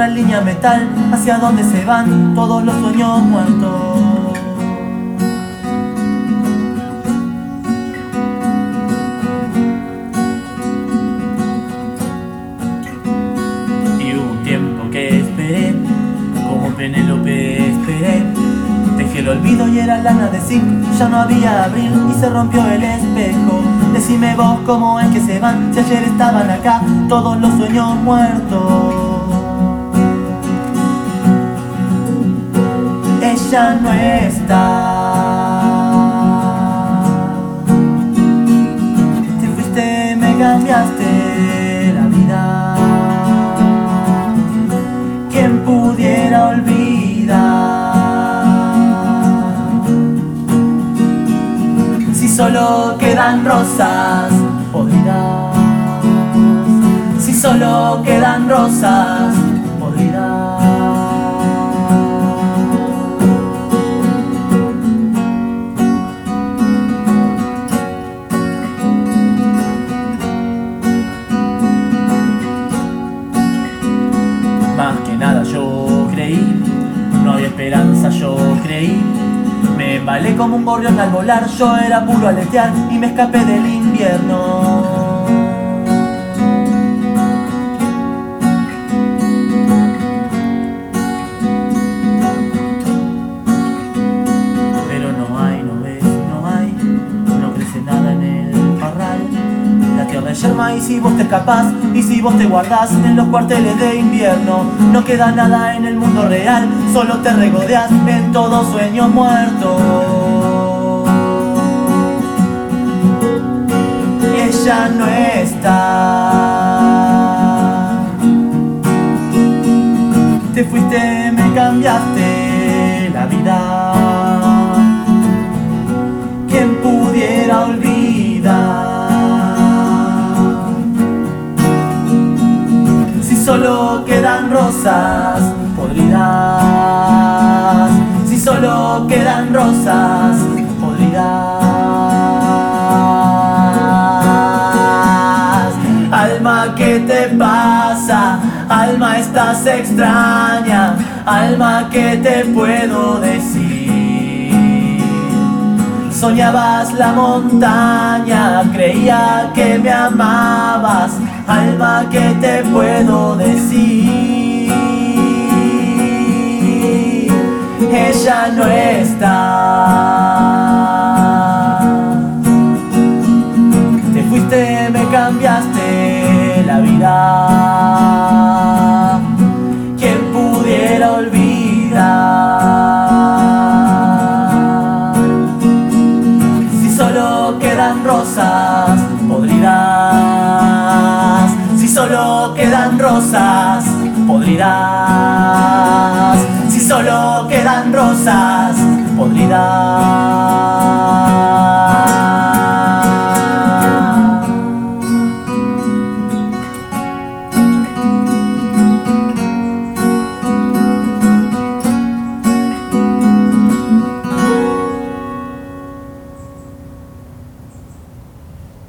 una línea metal hacia donde se van todos los sueños muertos. Y un tiempo que esperé, como Penélope esperé. Dejé el olvido y era lana de zinc, ya no había abril y se rompió el espejo. Decime vos cómo es que se van, si ayer estaban acá todos los sueños muertos. Ella no está. Te fuiste, me cambiaste la vida. ¿Quién pudiera olvidar? Si solo quedan rosas podridas. Si solo quedan rosas esperanza yo creí. Me embalé como un gorrión al volar, yo era puro aletear y me escapé del invierno. Yerma y si vos te escapás y si vos te guardás en los cuarteles de invierno, no queda nada en el mundo real, solo te regodeas en todo sueño muerto. Ella no está. Te fuiste, me cambiaste la vida. Rosas podridas. Alma, ¿qué te pasa? Alma, estás extraña. Alma, ¿qué te puedo decir? Soñabas la montaña, creía que me amabas, alma que te puedo decir. Ella no está. Te fuiste, me cambiaste la vida. ¿Quién pudiera olvidar? Si solo quedan rosas podridas, si solo quedan rosas podridas, solo quedan rosas podridas.